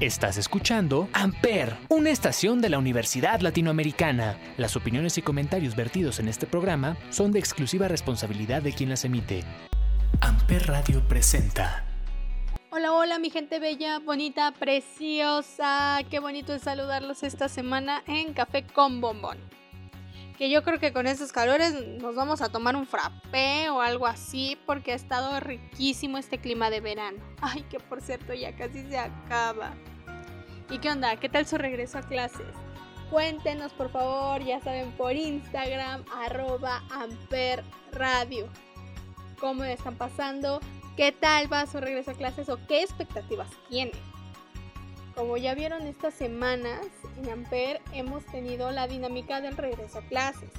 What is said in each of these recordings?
Estás escuchando Amper, una estación de la Universidad Latinoamericana. Las opiniones y comentarios vertidos en este programa son de exclusiva responsabilidad de quien las emite. Amper Radio presenta. Hola, hola mi gente bella, bonita, preciosa. Qué bonito es saludarlos esta semana en Café con Bombón que yo creo que con estos calores nos vamos a tomar un frappé o algo así porque ha estado riquísimo este clima de verano. Ay, que por cierto ya casi se acaba. ¿Y qué onda? ¿Qué tal su regreso a clases? Cuéntenos por favor, ya saben, por Instagram, arroba Amper Radio. ¿Cómo están pasando? ¿Qué tal va su regreso a clases o qué expectativas tienen? Como ya vieron estas semanas, en Amper hemos tenido la dinámica del regreso a clases.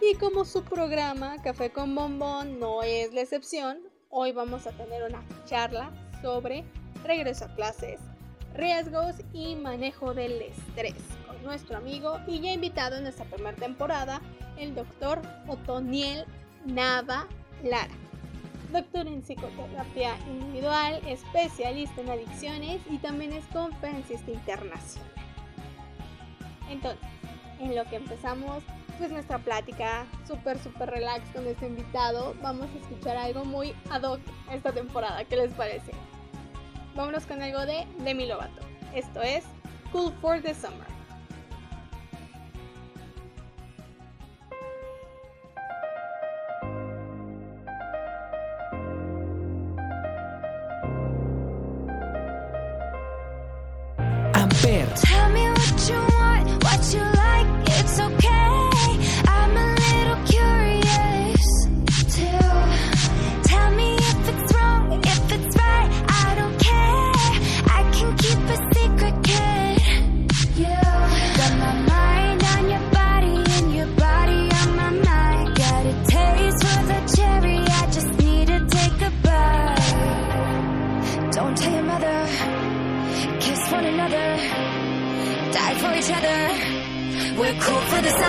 Y como su programa Café con Bombón no es la excepción, hoy vamos a tener una charla sobre regreso a clases, riesgos y manejo del estrés con nuestro amigo y ya invitado en esta primera temporada, el doctor Otoniel Nava Lara doctor en psicoterapia individual, especialista en adicciones y también es conferencista internacional. Entonces, en lo que empezamos pues nuestra plática súper súper relax con este invitado, vamos a escuchar algo muy ad hoc esta temporada, ¿qué les parece? Vámonos con algo de Demi Lovato. Esto es Cool for the Summer. We're cool for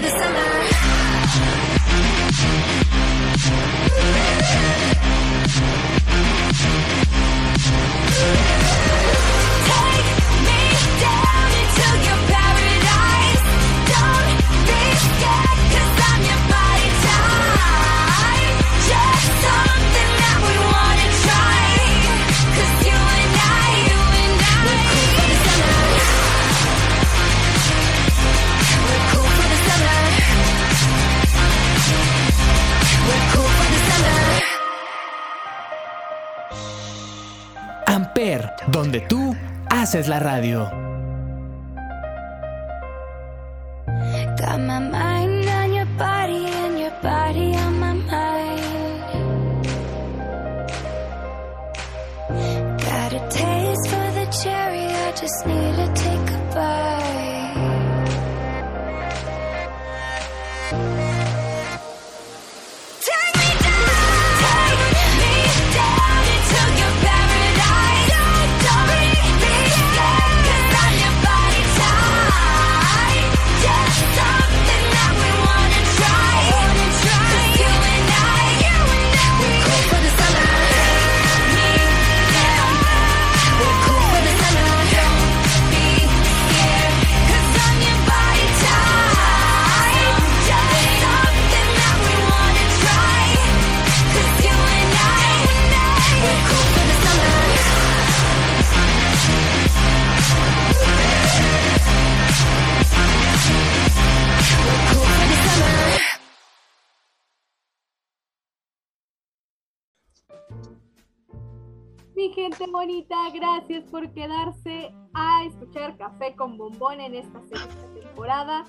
the summer. Haces la radio. Bonita, gracias por quedarse a escuchar Café con Bombón en esta sexta temporada.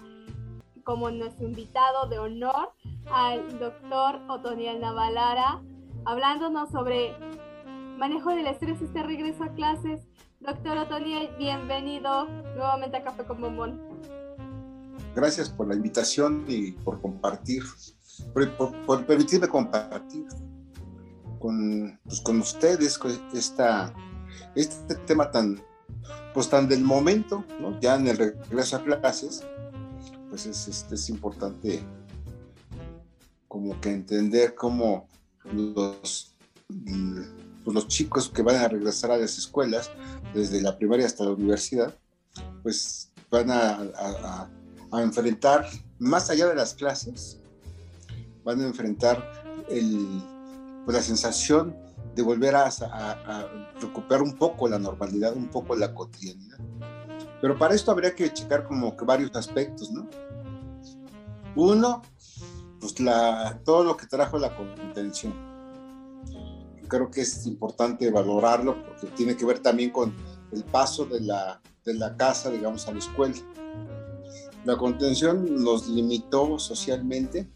Como nuestro invitado de honor, al doctor Otoniel Navalara, hablándonos sobre manejo del estrés, este regreso a clases. Doctor Otoniel, bienvenido nuevamente a Café con Bombón. Gracias por la invitación y por compartir, por, permitirme compartir con, pues, con ustedes esta, este tema tan, pues, tan del momento, ya en el regreso a clases, pues es, es, es importante como que entender cómo los, pues los chicos que van a regresar a las escuelas, desde la primaria hasta la universidad, pues van a, a, enfrentar, más allá de las clases, van a enfrentar el, pues la sensación de volver a, a, recuperar un poco la normalidad, un poco la cotidianidad. Pero para esto habría que checar como que varios aspectos, ¿no? Uno, pues la, todo lo que trajo la contención. Creo que es importante valorarlo porque tiene que ver también con el paso de la, de la casa, digamos, a la escuela. La contención nos limitó socialmente,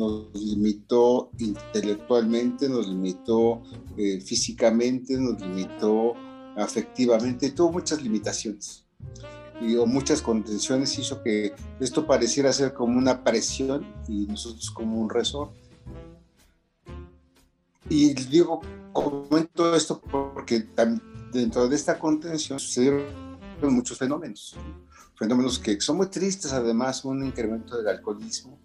nos limitó intelectualmente, nos limitó eh, físicamente, nos limitó afectivamente, tuvo muchas limitaciones y muchas contenciones hizo que esto pareciera ser como una presión y nosotros como un resorte. Y digo, comento esto porque dentro de esta contención sucedieron muchos fenómenos, fenómenos que son muy tristes, además un incremento del alcoholismo,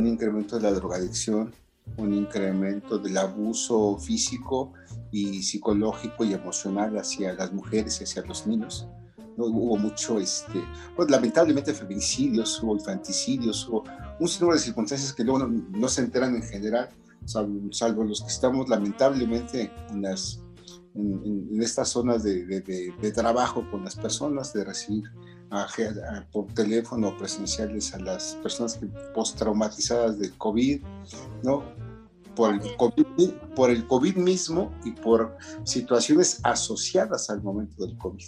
un incremento de la drogadicción, un incremento del abuso físico y psicológico y emocional hacia las mujeres y hacia los niños, hubo mucho, este, pues, lamentablemente feminicidios, hubo infanticidios, hubo un sinnúmero de circunstancias que luego no, se enteran en general, salvo, los que estamos lamentablemente en, las, en, estas zonas de, de, trabajo con las personas, de recibir por teléfono presenciales a las personas que postraumatizadas de COVID, ¿no? Por el COVID, por el COVID mismo y por situaciones asociadas al momento del COVID.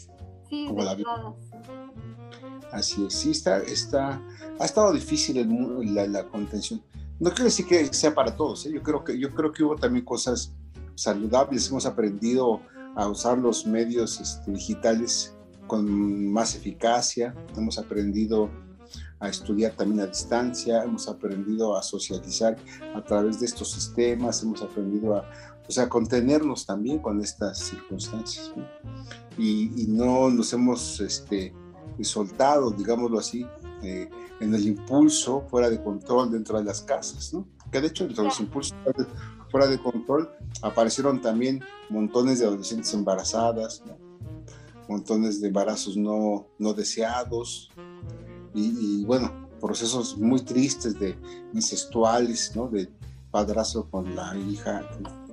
Así es, sí, está, está, ha estado difícil el, la, la, contención. No quiero decir que sea para todos, ¿eh? yo, creo que, yo creo que hubo también cosas saludables, hemos aprendido a usar los medios este, digitales con más eficacia, hemos aprendido a estudiar también a distancia, hemos aprendido a socializar a través de estos sistemas, hemos aprendido a, o sea, contenernos también con estas circunstancias. Y, no nos hemos este, soltado, digámoslo así, eh, en el impulso fuera de control dentro de las casas, ¿no? Que de hecho, los impulsos fuera de control aparecieron también montones de adolescentes embarazadas, montones de embarazos no, no deseados y, y, bueno, procesos muy tristes de incestuales, ¿no? De padrazo con la hija,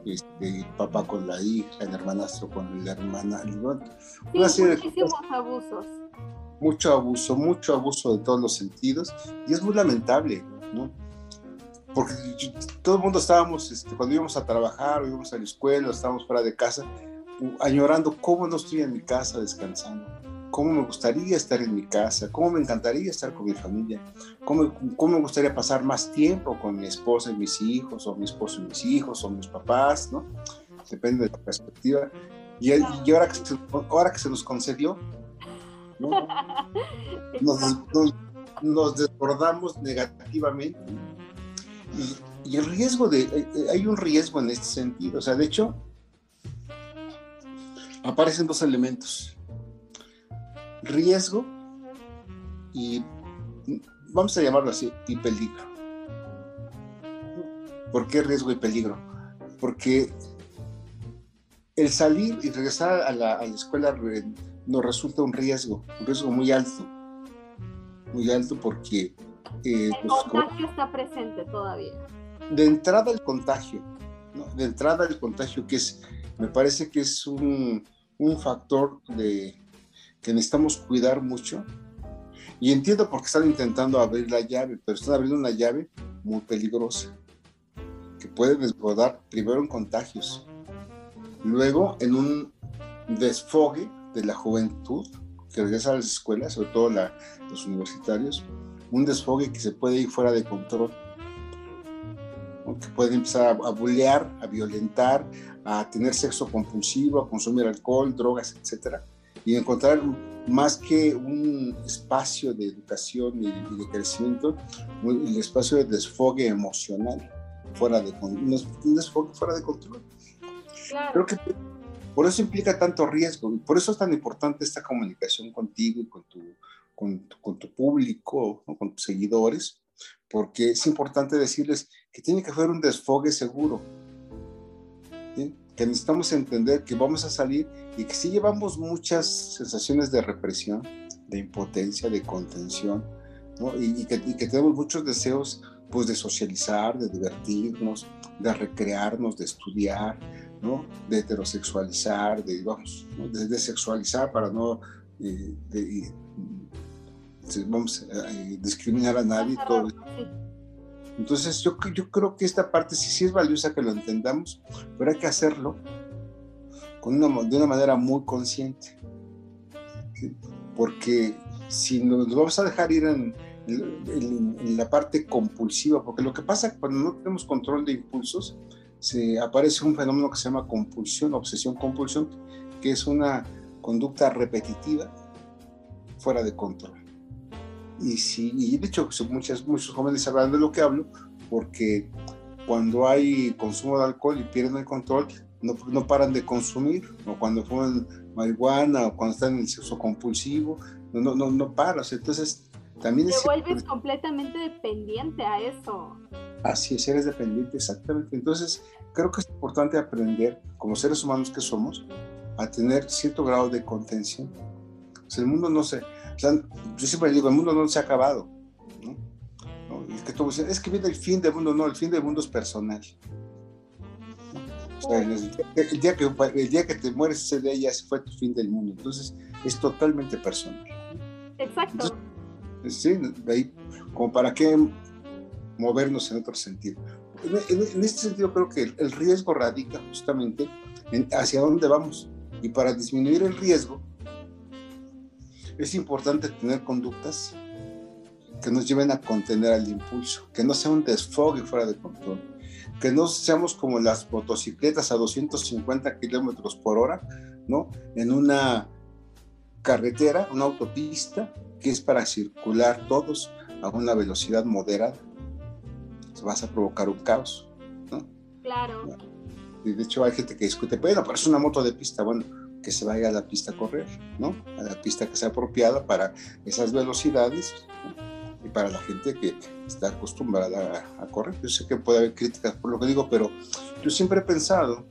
este, papá con la hija, el hermanastro con la hermana. muchísimos abusos. Mucho abuso, mucho abuso de todos los sentidos y es muy lamentable, ¿no? Porque todo el mundo estábamos, este, cuando íbamos a trabajar, íbamos a la escuela, estábamos fuera de casa, añorando cómo no estoy en mi casa descansando cómo me gustaría estar en mi casa, cómo me encantaría estar con mi familia, cómo, cómo me gustaría pasar más tiempo con mi esposa y mis hijos, o mi esposo y mis hijos, o mis papás, ¿no? Depende de la perspectiva. Y, ahora, que se, ahora que se nos concedió, ¿no? nos, desbordamos negativamente. Y, el riesgo de, eh, eh, hay un riesgo en este sentido, o sea, de hecho, aparecen dos elementos riesgo y, vamos a llamarlo así, y peligro. ¿Por qué riesgo y peligro? Porque el salir y regresar a la, escuela nos resulta un riesgo, un riesgo muy alto, muy alto porque... Eh, el contagio está presente todavía. De entrada el contagio, de entrada el contagio que es, me parece que es un, un factor de, que necesitamos cuidar mucho. Y entiendo por qué están intentando abrir la llave, pero están abriendo una llave muy peligrosa, que puede desbordar primero en contagios luego en un desfogue de la juventud que regresa a las escuelas, sobre todo la, los universitarios, un desfogue que se puede ir fuera de control, ¿no? que puede empezar a, a bullear, a violentar, a tener sexo compulsivo, a consumir alcohol, drogas, etcétera, y encontrar más que un espacio de educación y, y de crecimiento, un- el espacio de desfogue emocional, fuera de, un des- un desfogue fuera de control. Creo que por eso implica tanto riesgo, y por eso es tan importante esta comunicación contigo y con tu, con, con tu público, ¿no? con tus seguidores, porque es importante decirles que tiene que haber un desfogue seguro, ¿sí? que necesitamos entender que vamos a salir y que sí llevamos muchas sensaciones de represión, de impotencia, de contención, ¿no? y, y que, y que tenemos muchos deseos pues, de socializar, de divertirnos, de recrearnos, de estudiar, ¿no? de heterosexualizar, de, vamos, ¿no? de, de sexualizar para no eh, de- vamos a discriminar a nadie. Todo. Entonces yo, yo creo que esta parte sí, sí es valiosa que lo entendamos, pero hay que hacerlo con una, de una manera muy consciente. ¿sí? Porque si nos vamos a dejar ir en, en- en la parte compulsiva, porque lo que pasa cuando no tenemos control de impulsos, se aparece un fenómeno que se llama compulsión, obsesión compulsión, que es una conducta repetitiva fuera de control. Y, si, y de hecho muchas, muchos jóvenes sabrán de lo que hablo, porque cuando hay consumo de alcohol y pierden el control, no, no paran de consumir, o cuando fuman marihuana, o cuando están en el sexo compulsivo, no, no, no, no paras. Entonces, también Te es... vuelves completamente dependiente a eso. Así es, eres dependiente, exactamente. Entonces, creo que es importante aprender, como seres humanos que somos, a tener cierto grado de contención. O sea, el mundo no se... Sea, yo siempre digo, el mundo no se ha acabado. ¿no? ¿No? Es, que dicen, es que viene el fin del mundo. No, el fin del mundo es personal. O sea, el, día que, el día que te mueres, ese día ya fue tu fin del mundo. Entonces, es totalmente personal. Exacto. Sí, de ahí, como para qué movernos en otro sentido. En, en- en este sentido creo que el, el riesgo radica justamente en hacia dónde vamos. Y para disminuir el riesgo, es importante tener conductas que nos lleven a contener al impulso, que no sea un desfogue fuera de control, que no seamos como las motocicletas a 250 kilómetros por hora, ¿no? En una carretera, una autopista, que es para circular todos a una velocidad moderada. Vas a provocar un caos. Claro. Y de hecho hay gente que discute, bueno, pero es una moto de pista, bueno, que se vaya a la pista a correr, ¿no? A la pista que sea apropiada para esas velocidades ¿no? y para la gente que está acostumbrada a, a correr. Yo sé que puede haber críticas por lo que digo, pero yo siempre he pensado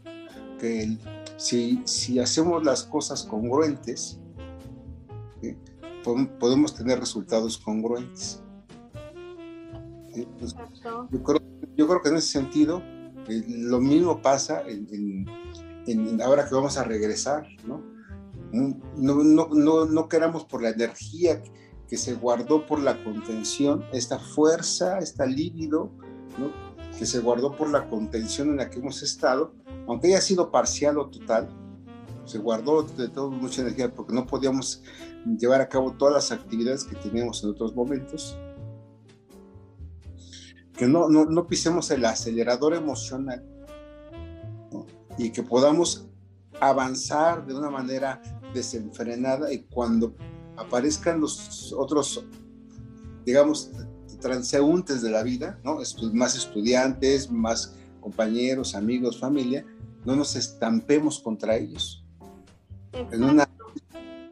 que el- si, si hacemos las cosas congruentes, podemos tener resultados congruentes. ¿sí? Pues, yo creo, yo creo que en ese sentido eh, lo mismo pasa en, en- en- ahora que vamos a regresar, ¿no? No, no, no, no queramos por la energía que se guardó por la contención, esta fuerza, esta líbido, ¿no? que se guardó por la contención en la que hemos estado, aunque haya sido parcial o total, se guardó de todo mucha energía porque no podíamos llevar a cabo todas las actividades que teníamos en otros momentos, que no, no, no pisemos el acelerador emocional. Y que podamos avanzar de una manera desenfrenada y cuando aparezcan los otros, digamos, transeúntes de la vida, ¿no? Más estudiantes, más compañeros, amigos, familia, no nos estampemos contra ellos en una,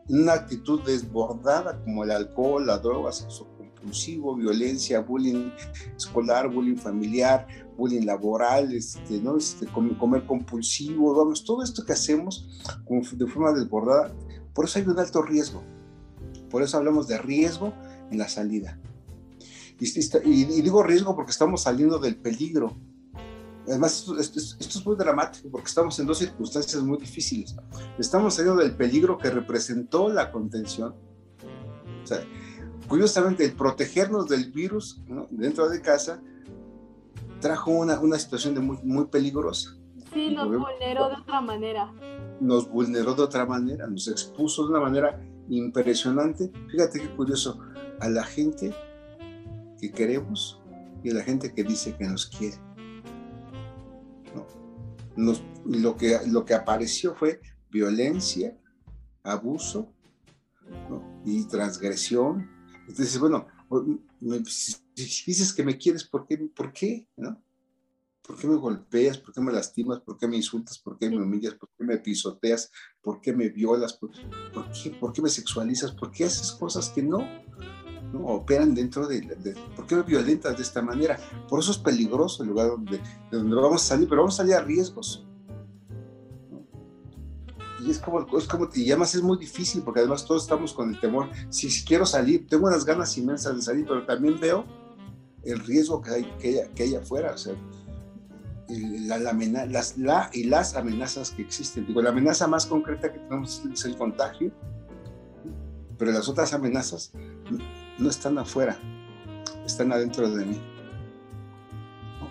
una actitud desbordada como el alcohol, la droga, sexo compulsivo, violencia, bullying escolar, bullying familiar, bullying laboral, este, ¿no? este, com- comer compulsivo, vamos, todo esto que hacemos de forma desbordada, por eso hay un alto riesgo, por eso hablamos de riesgo en la salida. Y, esta- y- y digo riesgo porque estamos saliendo del peligro. Además, esto, esto es- esto es muy dramático porque estamos en dos circunstancias muy difíciles. Estamos saliendo del peligro que representó la contención. O sea, curiosamente, el protegernos del virus ¿no? dentro de casa trajo una, una situación de muy, muy peligrosa. Sí, nos vulneró de otra manera. Nos vulneró de otra manera, nos expuso de una manera impresionante. Fíjate qué curioso, a la gente que queremos y a la gente que dice que nos quiere. lo, que, lo que apareció fue violencia, abuso y transgresión. Entonces, bueno, si dices que me quieres, ¿por qué? ¿Por qué? ¿No? ¿Por qué me golpeas? ¿Por qué me lastimas? ¿Por qué me insultas? ¿Por qué me humillas? ¿Por qué me pisoteas? ¿Por qué me violas? ¿Por, qué, ¿Por qué me sexualizas? ¿Por qué haces cosas que no, no operan dentro de, ¿Por qué me violentas de esta manera? Por eso es peligroso el lugar donde, de donde vamos a salir, pero vamos a salir a riesgos. Y es como, es como, y además es muy difícil porque además todos estamos con el temor. Si, si quiero salir, tengo unas ganas inmensas de salir, pero también veo el riesgo que hay, que que hay afuera. O sea, la, las, la y las amenazas que existen. Digo, la amenaza más concreta que tenemos es el contagio, pero las otras amenazas no están afuera, están adentro de mí.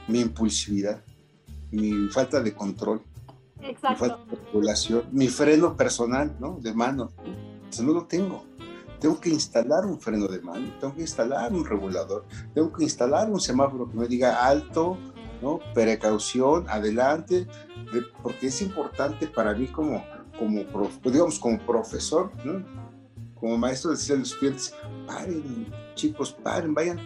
Mi impulsividad, mi falta de control, mi falta de regulación, mi freno personal, ¿no? De mano. Eso no lo tengo. Tengo que instalar un freno de mano, tengo que instalar un regulador, tengo que instalar un semáforo que me diga alto, ¿no? Precaución, adelante, porque es importante para mí como, como digamos, como profesor, Como maestro decirle a los estudiantes, paren, chicos, paren, vayan.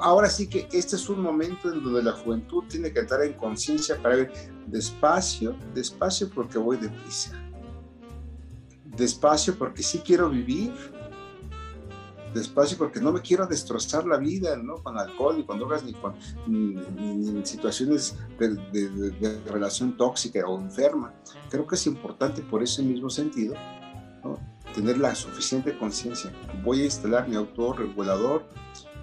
Ahora sí que este es un momento en donde la juventud tiene que entrar en conciencia para ver despacio, despacio porque voy deprisa. Despacio porque sí quiero vivir, despacio porque no me quiero destrozar la vida, ¿no? Con alcohol, ni con drogas, ni con ni, situaciones de, relación tóxica o enferma. Creo que es importante por ese mismo sentido. Tener la suficiente conciencia. Voy a instalar mi autorregulador,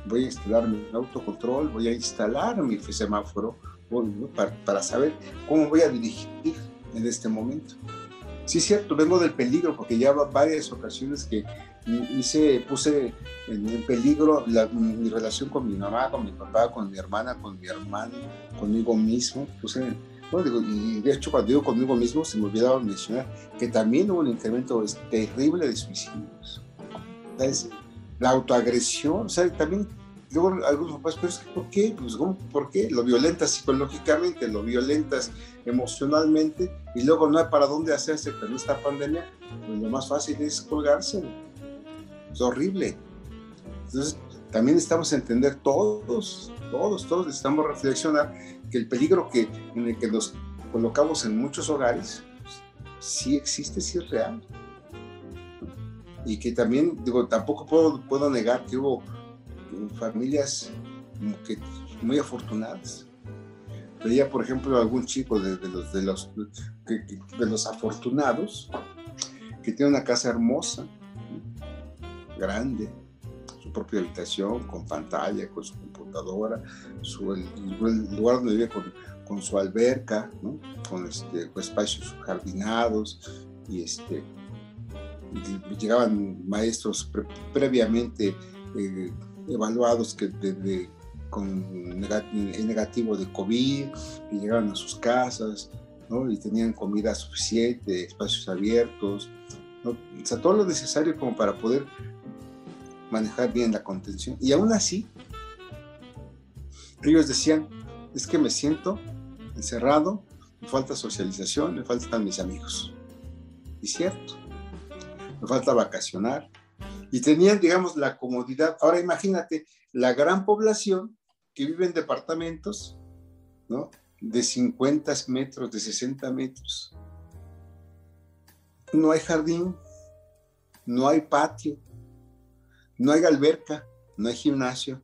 voy a instalar mi autocontrol, voy a instalar mi semáforo para, para saber cómo voy a dirigir en este momento. Sí, cierto, vengo del peligro porque ya varias ocasiones que hice, puse en, peligro mi relación con mi mamá, con mi papá, con mi hermana, con mi hermano, conmigo mismo. Puse, y de hecho, cuando digo conmigo mismo, se me olvidaba mencionar que también hubo un incremento terrible de suicidios. La autoagresión, o sea, también luego algunos papás, pero es que ¿por qué? Pues, ¿por qué? Lo violentas psicológicamente, lo violentas emocionalmente y luego no hay para dónde hacerse con esta pandemia, pues lo más fácil es colgarse. Es horrible. Entonces, también estamos a entender todos, todos, todos necesitamos reflexionar que el peligro que, en el que nos colocamos en muchos hogares, pues, sí existe, sí es real. Y que también, digo, tampoco puedo, puedo negar que hubo familias muy afortunadas. Veía, por ejemplo, algún chico de, los, de, los, de los afortunados que tiene una casa hermosa, grande, su propia habitación, con pantalla, con su computadora, su, el, lugar donde vive con, con su alberca, con, este, espacios jardinados y este llegaban maestros previamente eh, evaluados que de, con negativo de COVID, y llegaban a sus casas, ¿no? y tenían comida suficiente, espacios abiertos, ¿no? o sea, todo lo necesario como para poder manejar bien la contención. Y aún así, ellos decían, es que me siento encerrado, me falta socialización, me faltan mis amigos. Y cierto, me falta vacacionar, y tenían, digamos, la comodidad. Ahora imagínate la gran población que vive en departamentos, ¿no? De 50 metros, de 60 metros. No hay jardín, no hay patio, no hay alberca, no hay gimnasio,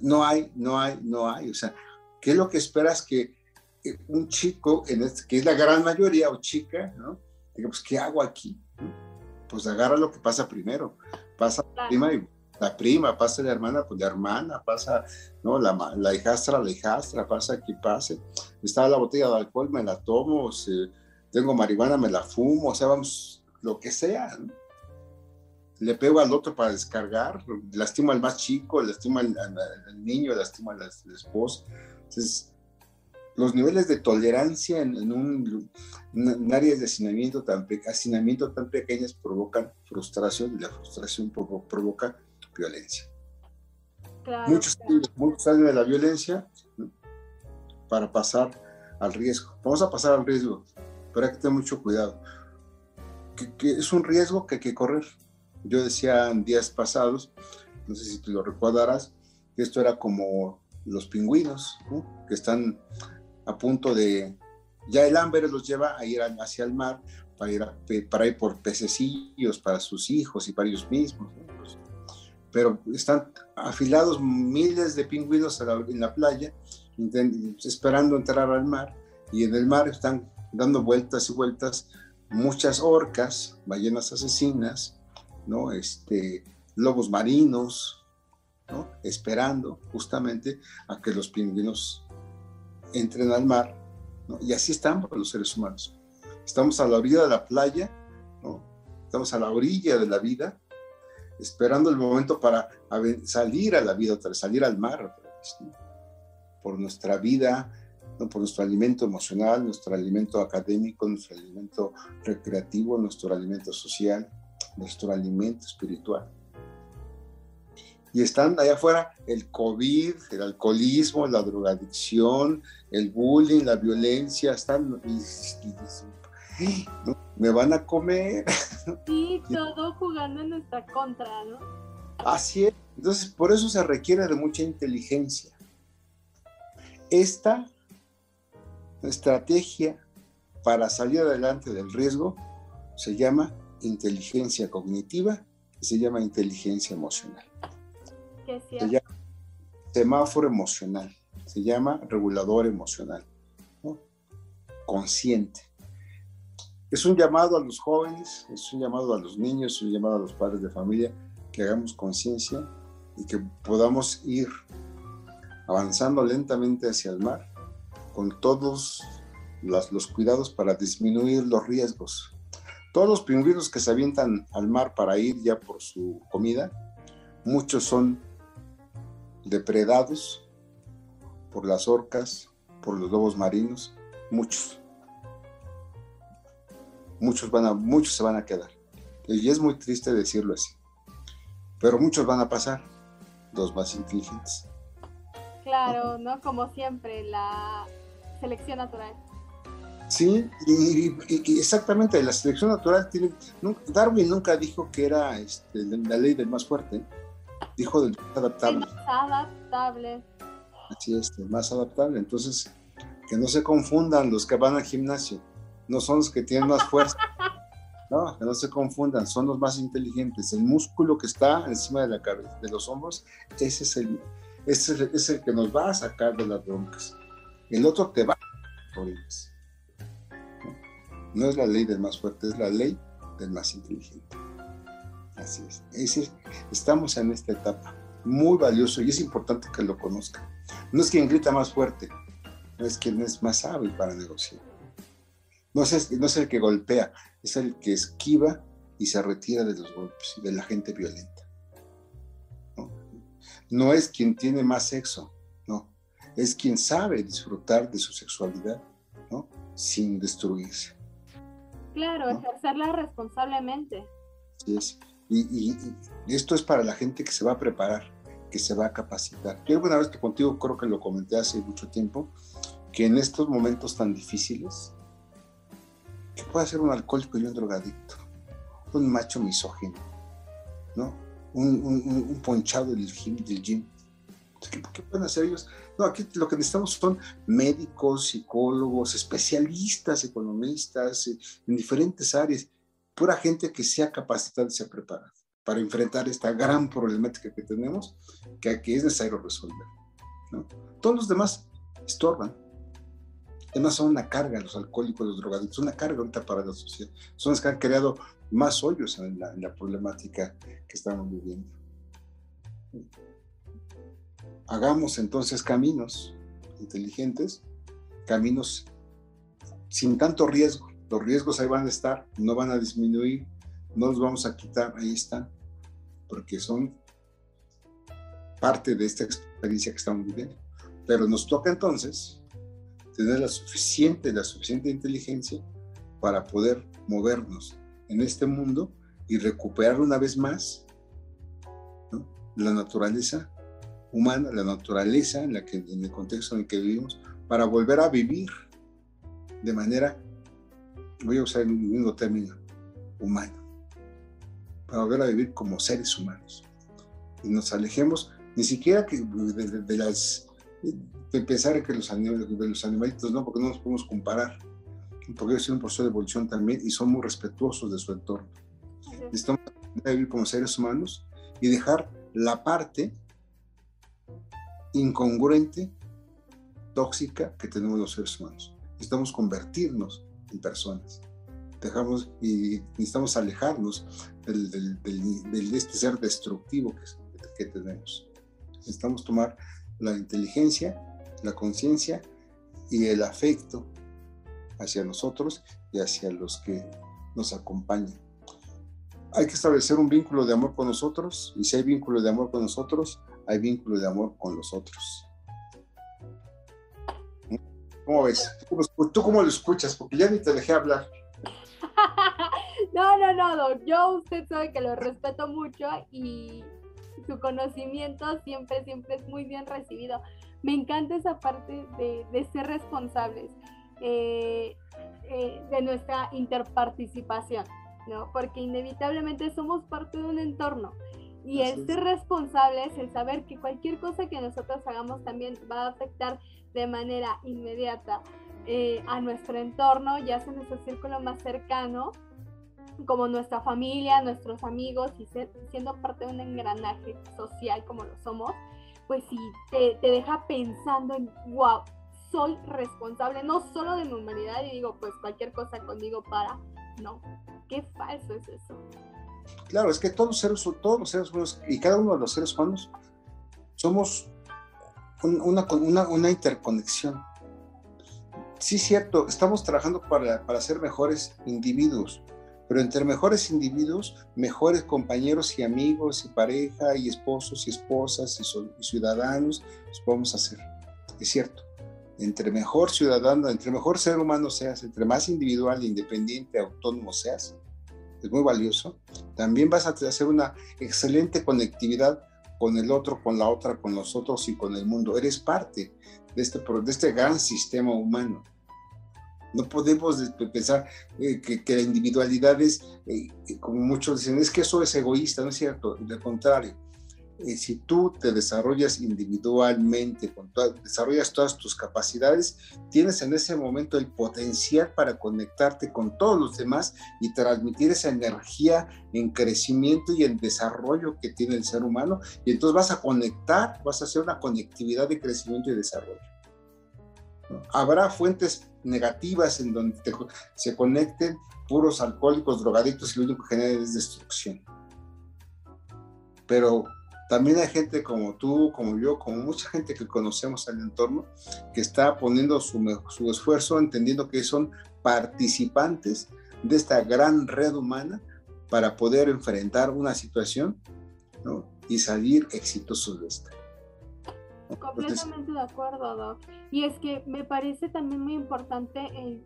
no hay, no hay, no hay. O sea, ¿qué es lo que esperas que un chico, en este, que es la gran mayoría, o chica, ¿no? Diga, pues, ¿qué hago aquí? Pues agarra lo que pasa primero. Pasa la prima y la prima, pasa la hermana, pues la hermana, pasa, ¿no? La, la hijastra, la hijastra, pasa que pase. Está la botella de alcohol, me la tomo, tengo marihuana, me la fumo, o sea, vamos, lo que sea, Le pego al otro para descargar, lastimo al más chico, lastimo al, al, niño, lastimo a la, esposa. Entonces, los niveles de tolerancia en, un, en áreas de hacinamiento tan, hacinamiento tan pequeñas provocan frustración y la frustración provoca violencia. muchos, muchos salen de la violencia para pasar al riesgo. Vamos a pasar al riesgo, pero hay que tener mucho cuidado. Que, es un riesgo que hay que correr. Yo decía en días pasados, no sé si te lo recordarás, que esto era como los pingüinos, que están a punto de, ya el hambre los lleva a ir hacia el mar para ir, para ir por pececillos para sus hijos y para ellos mismos. Pero están afilados miles de pingüinos en la playa, esperando entrar al mar, y en el mar están dando vueltas y vueltas muchas orcas, ballenas asesinas, ¿no? este, lobos marinos, ¿no? esperando justamente a que los pingüinos entren al mar, y así estamos los seres humanos. Estamos a la orilla de la playa, estamos a la orilla de la vida, esperando el momento para salir a la vida salir al mar por nuestra vida, ¿no? por nuestro alimento emocional, nuestro alimento académico, nuestro alimento recreativo, nuestro alimento social, nuestro alimento espiritual y están allá afuera el COVID, el alcoholismo, la drogadicción, el bullying, la violencia, están me van a comer. Sí, todo jugando en nuestra contra, ¿no? Así es. Entonces, por eso se requiere de mucha inteligencia. Esta estrategia para salir adelante del riesgo se llama inteligencia cognitiva y se llama inteligencia emocional se llama semáforo emocional, se llama regulador emocional, consciente. Es un llamado a los jóvenes, es un llamado a los niños, es un llamado a los padres de familia que hagamos conciencia y que podamos ir avanzando lentamente hacia el mar con todos los, los cuidados para disminuir los riesgos. Todos los pingüinos que se avientan al mar para ir ya por su comida, muchos son depredados por las orcas, por los lobos marinos, muchos. Muchos, van a, muchos se van a quedar. Y es muy triste decirlo así. Pero muchos van a pasar, los más inteligentes. Claro, ¿no? Como siempre, la selección natural. Sí, y, exactamente, la selección natural tiene... Darwin nunca dijo que era este, la ley del más fuerte dijo del más adaptable. más adaptable. Así es, el más adaptable. Entonces, que no se confundan los que van al gimnasio. No son los que tienen más fuerza. No, que no se confundan, son los más inteligentes. El músculo que está encima de la cabeza, de los hombros, ese es el, ese es el, que nos va a sacar de las broncas. El otro te va a no es la ley del más fuerte, es la ley del más inteligente. Así es. estamos en esta etapa muy valioso y es importante que lo conozcan. No es quien grita más fuerte, no es quien es más hábil para negociar. No es, no es el que golpea, es el que esquiva y se retira de los golpes y de la gente violenta. ¿no? no es quien tiene más sexo, no. Es quien sabe disfrutar de su sexualidad, ¿no? Sin destruirse. Claro, ejercerla responsablemente. Así es. Y, esto es para la gente que se va a preparar, que se va a capacitar. Yo alguna vez que contigo creo que lo comenté hace mucho tiempo, que en estos momentos tan difíciles, ¿qué puede hacer un alcohólico y un drogadicto? Un macho misógino, ¿no? Un, ponchado del gym. Del gym. ¿Qué, pueden hacer ellos? No, aquí lo que necesitamos son médicos, psicólogos, especialistas, economistas, eh, en diferentes áreas pura gente que sea capacitada y sea preparada para enfrentar esta gran problemática que tenemos, que aquí es necesario resolver. Todos los demás estorban. Además son una carga, los alcohólicos, los drogadictos, una carga ahorita para la sociedad. Son los que han creado más hoyos en la, en la problemática que estamos viviendo. Hagamos entonces caminos inteligentes, caminos sin tanto riesgo, los riesgos ahí van a estar, no van a disminuir, no los vamos a quitar, ahí están, porque son parte de esta experiencia que estamos viviendo. Pero nos toca entonces tener la suficiente, la suficiente inteligencia para poder movernos en este mundo y recuperar una vez más la naturaleza humana, la naturaleza en, la que, en el contexto en el que vivimos, para volver a vivir de manera, voy a usar el mismo término, humano, para volver a vivir como seres humanos. Y nos alejemos ni siquiera que de, las de pensar que los, de los animalitos no, porque no nos podemos comparar, porque ellos tienen un proceso de evolución también y son muy respetuosos de su entorno. Necesitamos vivir como seres humanos y dejar la parte incongruente, tóxica que tenemos los seres humanos. Necesitamos convertirnos en personas. Dejamos y necesitamos alejarnos del, del, este ser destructivo que, que tenemos. Necesitamos tomar la inteligencia, la conciencia y el afecto hacia nosotros y hacia los que nos acompañan. Hay que establecer un vínculo de amor con nosotros y si hay vínculo de amor con nosotros, hay vínculo de amor con los otros. ¿Cómo ves? ¿Tú cómo, lo escuchas? Porque ya ni te dejé hablar. no, no, no. Yo usted sabe que lo respeto mucho y su conocimiento siempre, siempre es muy bien recibido. Me encanta esa parte de, ser responsables eh, eh, de nuestra interparticipación, ¿no? Porque inevitablemente somos parte de un entorno. Y el ser responsables, el saber que cualquier cosa que nosotros hagamos también va a afectar de manera inmediata eh, a nuestro entorno, ya sea nuestro círculo más cercano, como nuestra familia, nuestros amigos y siendo parte de un engranaje social como lo somos, pues sí, te, deja pensando en, wow, soy responsable no solo de mi humanidad y digo, pues cualquier cosa conmigo para, no, qué falso es eso. Claro, es que todos los seres, todos los seres humanos y cada uno de los seres humanos somos una, interconexión. Sí, cierto, estamos trabajando para, para ser mejores individuos, pero entre mejores individuos, mejores compañeros y amigos y pareja y esposos y esposas y, ciudadanos, los podemos hacer. Es cierto. Entre mejor ciudadano, entre mejor ser humano seas, entre más individual, independiente, autónomo seas, es muy valioso. También vas a hacer una excelente conectividad con el otro, con la otra, con los otros y con el mundo. Eres parte de este, de este gran sistema humano. No podemos pensar eh, que, la individualidad es, eh, como muchos dicen, es que eso es egoísta, no es cierto, de contrario. Eh, si tú te desarrollas individualmente, con desarrollas todas tus capacidades, tienes en ese momento el potencial para conectarte con todos los demás y transmitir esa energía en crecimiento y en desarrollo que tiene el ser humano. Y entonces vas a conectar, vas a hacer una conectividad de crecimiento y desarrollo. Habrá fuentes negativas en donde se conecten puros alcohólicos, drogadictos y lo único que genera es destrucción. Pero también hay gente como tú, como yo, como mucha gente que conocemos al entorno, que está poniendo su, esfuerzo, entendiendo que son participantes de esta gran red humana para poder enfrentar una situación y salir exitosos de esta. Completamente de acuerdo, Doc. Y es que me parece también muy importante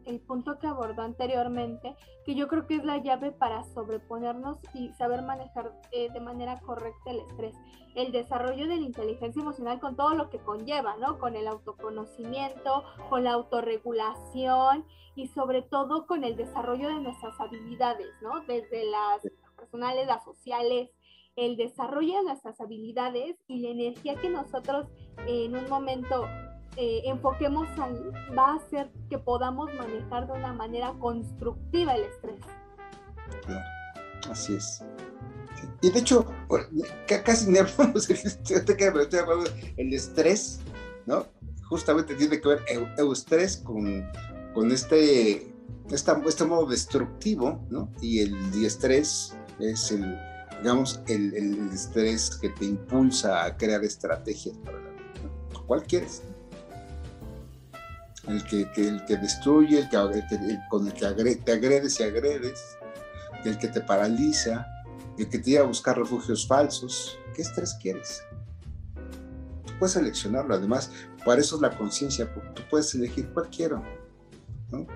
el, punto que abordó anteriormente, que yo creo que es la llave para sobreponernos y saber manejar eh, de manera correcta el estrés. El desarrollo de la inteligencia emocional con todo lo que conlleva, ¿no? Con el autoconocimiento, con la autorregulación y sobre todo con el desarrollo de nuestras habilidades, ¿no? Desde las personales, las sociales, el desarrollo de nuestras habilidades y la energía que nosotros en un momento eh, enfoquemos ahí va a hacer que podamos manejar de una manera constructiva el estrés. Claro, así es. Y de hecho, casi ni hablamos el estrés, ¿no? Justamente tiene que ver el, estrés con, con este, este modo destructivo, ¿no? Y el estrés es el, digamos, el, estrés que te impulsa a crear estrategias para la vida. ¿Cuál quieres? El que, el que destruye, el que, con el que te agredes y agredes, el que te paraliza, el que te lleva a buscar refugios falsos. ¿Qué estrés quieres? Puedes seleccionarlo. Además, Para eso es la conciencia, tú puedes elegir cuál quiero. ¿no?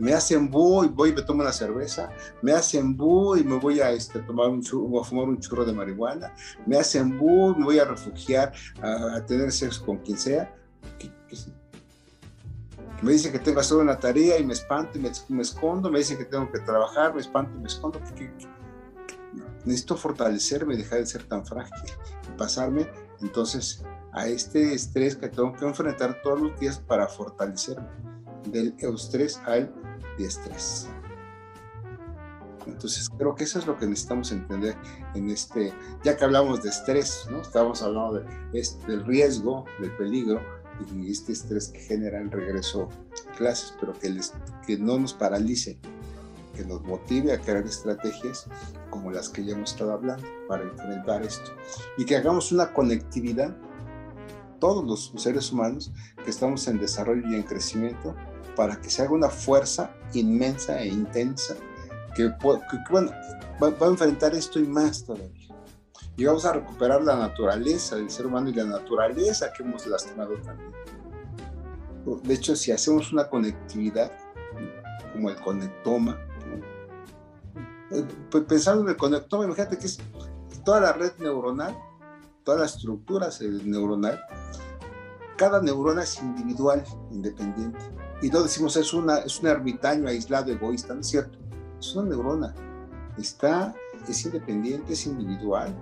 Me hacen búho y voy y me tomo una cerveza. Me hacen búho y me voy a este, tomar un churro, a fumar un churro de marihuana. Me hacen búho y me voy a refugiar a, a tener sexo con quien sea. ¿Qué- qué? Me dicen que tengo que hacer una tarea y me espanto y me, me escondo. Me dicen que tengo que trabajar, me espanto y me escondo. ¿Qué-? Necesito fortalecerme dejar de ser tan frágil. Y pasarme entonces a este estrés que tengo que enfrentar todos los días para fortalecerme. Del eustrés al diestrés. Entonces creo que eso es lo que necesitamos entender en este, ya que hablamos de estrés, ¿no? Estábamos hablando de, este, del riesgo, del peligro y este estrés que genera el regreso a clases, pero que, les, que no nos paralice, que nos motive a crear estrategias como las que ya hemos estado hablando para enfrentar esto y que hagamos una conectividad todos los seres humanos que estamos en desarrollo y en crecimiento para que se haga una fuerza inmensa e intensa que, bueno, va, a enfrentar esto y más todavía. Y vamos a recuperar la naturaleza del ser humano y la naturaleza que hemos lastimado también. De hecho, si hacemos una conectividad, como el conectoma. Eh, pensando en el conectoma, imagínate que es toda la red neuronal, todas las estructuras neuronal, cada neurona es individual, independiente. Y no decimos es, una, es un ermitaño aislado, egoísta, no es cierto. Es una neurona. Está, es independiente, es individual,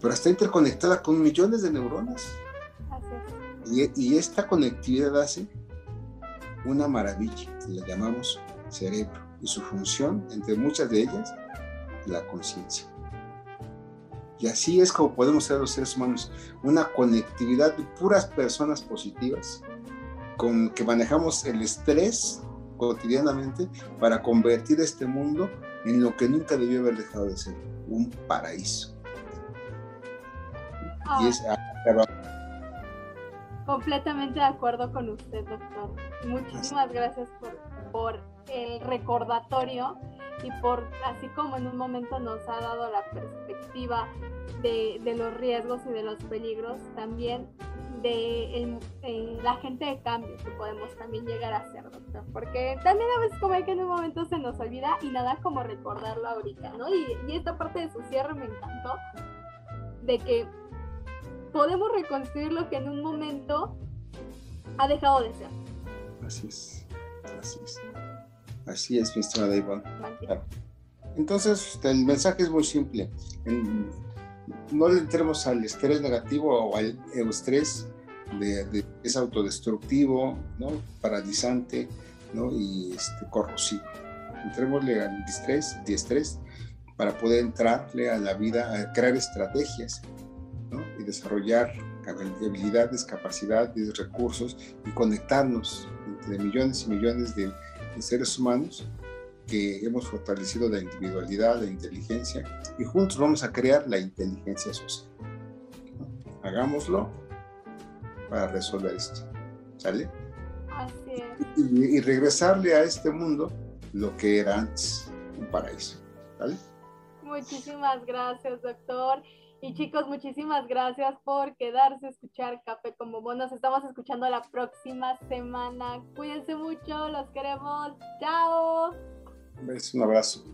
pero está interconectada con millones de neuronas. Y, y esta conectividad hace una maravilla, la llamamos cerebro. Y su función, entre muchas de ellas, la conciencia. Y así es como podemos ser los seres humanos, una conectividad de puras personas positivas, con que manejamos el estrés cotidianamente para convertir este mundo en lo que nunca debió haber dejado de ser, un paraíso. Ah, Y es pero completamente de acuerdo con usted, doctor. Muchísimas gracias por, por el recordatorio y por, así como en un momento nos ha dado la perspectiva de, de los riesgos y de los peligros, también de el- eh, la gente de cambio que podemos también llegar a ser, doctor. Porque también a veces como hay que en un momento se nos olvida y nada como recordarlo ahorita, ¿no? Y, y esta parte de su cierre me encantó, de que podemos reconstruir lo que en un momento ha dejado de ser. así es, así es. Así es, mi estimada. Mantiene. Entonces, el mensaje es muy simple. En- no le entremos al estrés negativo o al eustrés de, de- es autodestructivo, ¿no? paralizante ¿no? y este, corrosivo. Entrémosle al distrés, diestrés para poder entrarle a la vida, a crear estrategias ¿no? y desarrollar habilidades, capacidades, recursos y conectarnos entre millones y millones de seres humanos que hemos fortalecido la individualidad, la inteligencia, y juntos vamos a crear la inteligencia social. ¿no? Hagámoslo para resolver esto. ¿Sale? Así es. Y, y regresarle a este mundo lo que era antes, un paraíso. ¿Sale? Muchísimas gracias, doctor. Y chicos, muchísimas gracias por quedarse a escuchar Café con Bombón. Nos estamos escuchando la próxima semana. Cuídense mucho, los queremos. Chao. Un beso, un abrazo.